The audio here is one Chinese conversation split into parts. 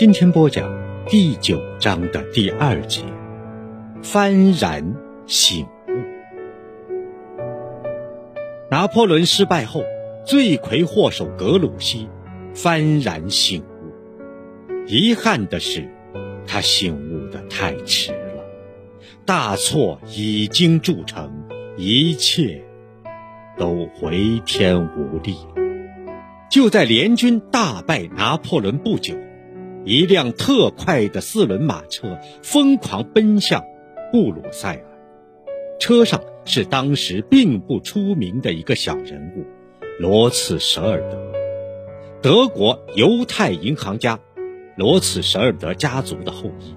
今天播讲第九章的第二节，幡然醒悟。拿破仑失败后，罪魁祸首格鲁希幡然醒悟。遗憾的是，他醒悟的太迟了，大错已经铸成，一切都回天无力。就在联军大败拿破仑不久。一辆特快的四轮马车疯狂奔向布鲁塞尔，车上是当时并不出名的一个小人物——罗茨舍尔德，德国犹太银行家罗茨舍尔德家族的后裔。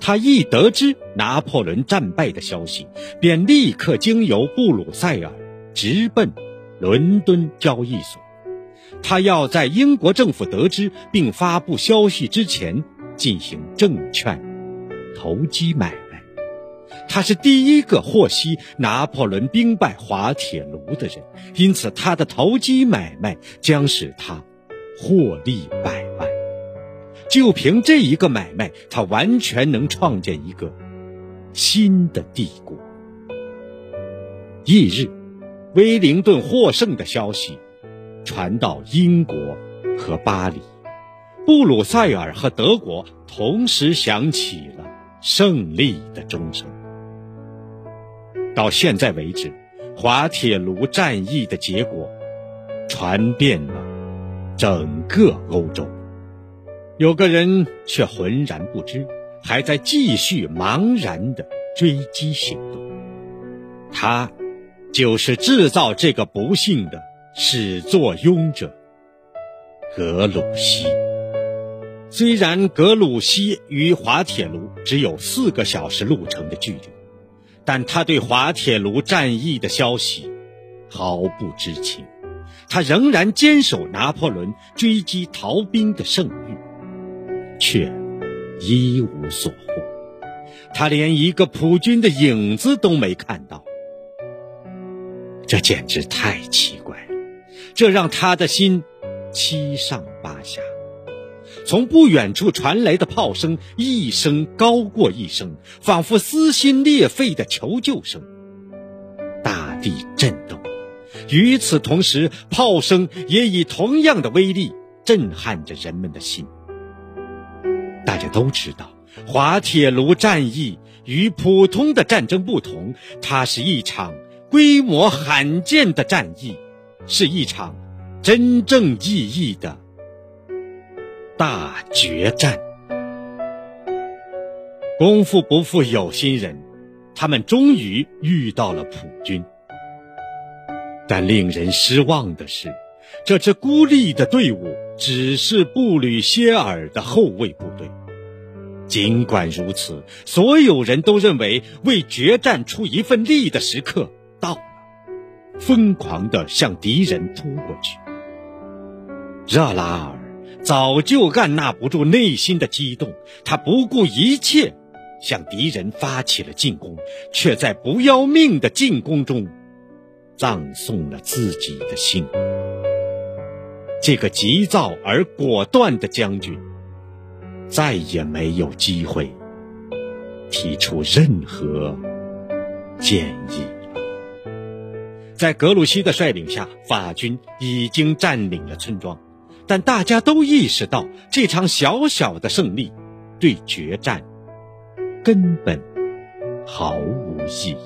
他一得知拿破仑战败的消息，便立刻经由布鲁塞尔直奔伦敦交易所。他要在英国政府得知并发布消息之前进行证券投机买卖。他是第一个获悉拿破仑兵败滑铁卢的人，因此他的投机买卖将使他获利百万。就凭这一个买卖，他完全能创建一个新的帝国。翌日，威灵顿获胜的消息。传到英国和巴黎，布鲁塞尔和德国同时响起了胜利的钟声。到现在为止，滑铁卢战役的结果传遍了整个欧洲，有个人却浑然不知，还在继续茫然的追击行动。他就是制造这个不幸的。始作俑者格鲁希。虽然格鲁希与滑铁卢只有四个小时路程的距离，但他对滑铁卢战役的消息毫不知情。他仍然坚守拿破仑追击逃兵的圣域，却一无所获。他连一个普军的影子都没看到，这简直太奇。这让他的心七上八下。从不远处传来的炮声，一声高过一声，仿佛撕心裂肺的求救声。大地震动，与此同时，炮声也以同样的威力震撼着人们的心。大家都知道，滑铁卢战役与普通的战争不同，它是一场规模罕见的战役。是一场真正意义的大决战。功夫不负有心人，他们终于遇到了普军。但令人失望的是，这支孤立的队伍只是布吕歇尔的后卫部队。尽管如此，所有人都认为为决战出一份力的时刻到了。疯狂地向敌人扑过去。热拉尔早就按捺不住内心的激动，他不顾一切向敌人发起了进攻，却在不要命的进攻中葬送了自己的性命。这个急躁而果断的将军再也没有机会提出任何建议。在格鲁希的率领下，法军已经占领了村庄，但大家都意识到这场小小的胜利对决战根本毫无意义。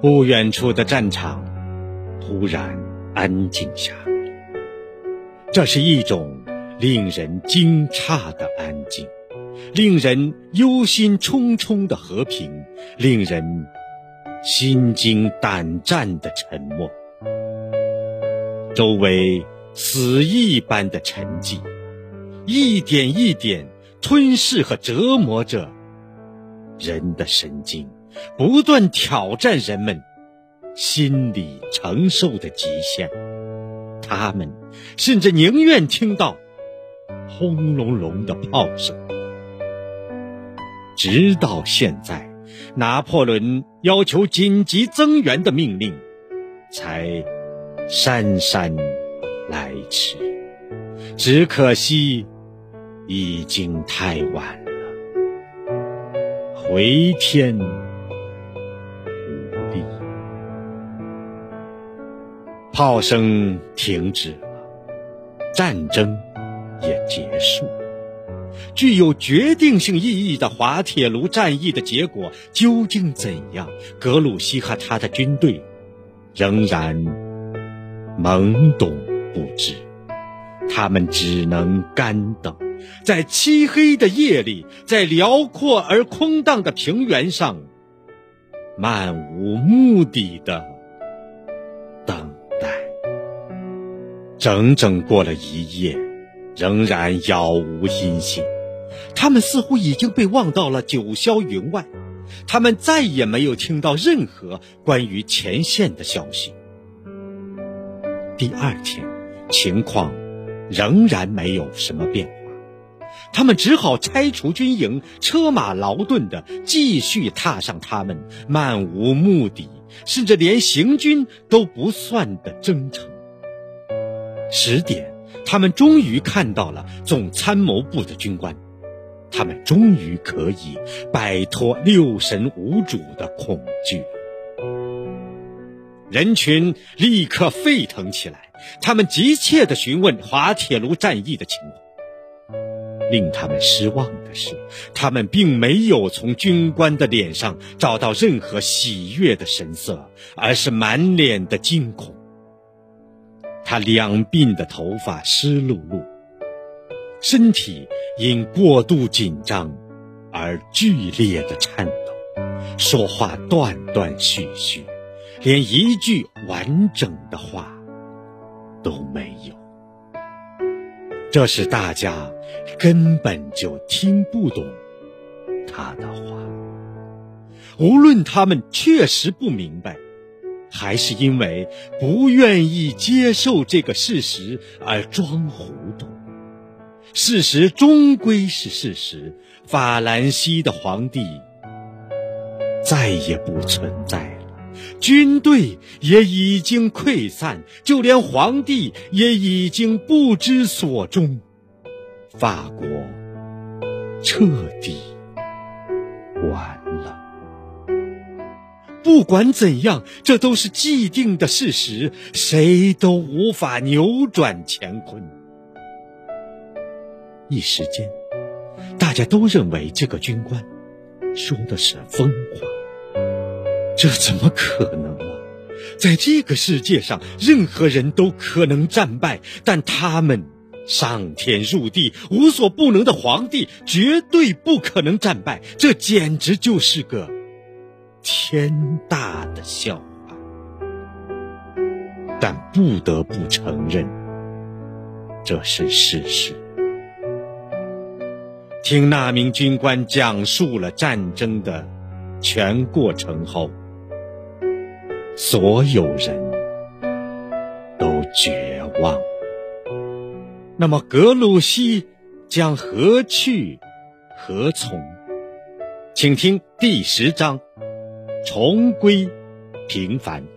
不远处的战场突然安静下来，这是一种令人惊诧的安静，令人忧心忡忡的和平，令人。心惊胆战的沉默，周围死一般的沉寂，一点一点吞噬和折磨着人的神经，不断挑战人们心理承受的极限。他们甚至宁愿听到轰隆隆的炮声，直到现在。拿破仑要求紧急增援的命令，才姗姗来迟。只可惜已经太晚了，回天无力。炮声停止了，战争也结束了。具有决定性意义的滑铁卢战役的结果究竟怎样？格鲁希和他的军队仍然懵懂不知，他们只能干等，在漆黑的夜里，在辽阔而空荡的平原上，漫无目的的等待。整整过了一夜，仍然杳无音信。他们似乎已经被忘到了九霄云外，他们再也没有听到任何关于前线的消息。第二天，情况仍然没有什么变化，他们只好拆除军营，车马劳顿的继续踏上他们漫无目的，甚至连行军都不算的征程。十点，他们终于看到了总参谋部的军官。他们终于可以摆脱六神无主的恐惧，人群立刻沸腾起来。他们急切地询问滑铁卢战役的情况。令他们失望的是，他们并没有从军官的脸上找到任何喜悦的神色，而是满脸的惊恐。他两鬓的头发湿漉漉。身体因过度紧张而剧烈的颤抖，说话断断续续，连一句完整的话都没有。这使大家根本就听不懂他的话。无论他们确实不明白，还是因为不愿意接受这个事实而装糊涂。事实终归是事实，法兰西的皇帝再也不存在了，军队也已经溃散，就连皇帝也已经不知所终，法国彻底完。不管怎样，这都是既定的事实，谁都无法扭转乾坤。一时间，大家都认为这个军官说的是疯话。这怎么可能啊？在这个世界上，任何人都可能战败，但他们上天入地无所不能的皇帝绝对不可能战败。这简直就是个天大的笑话。但不得不承认，这是事实。听那名军官讲述了战争的全过程后，所有人都绝望。那么格鲁希将何去何从？请听第十章：重归平凡。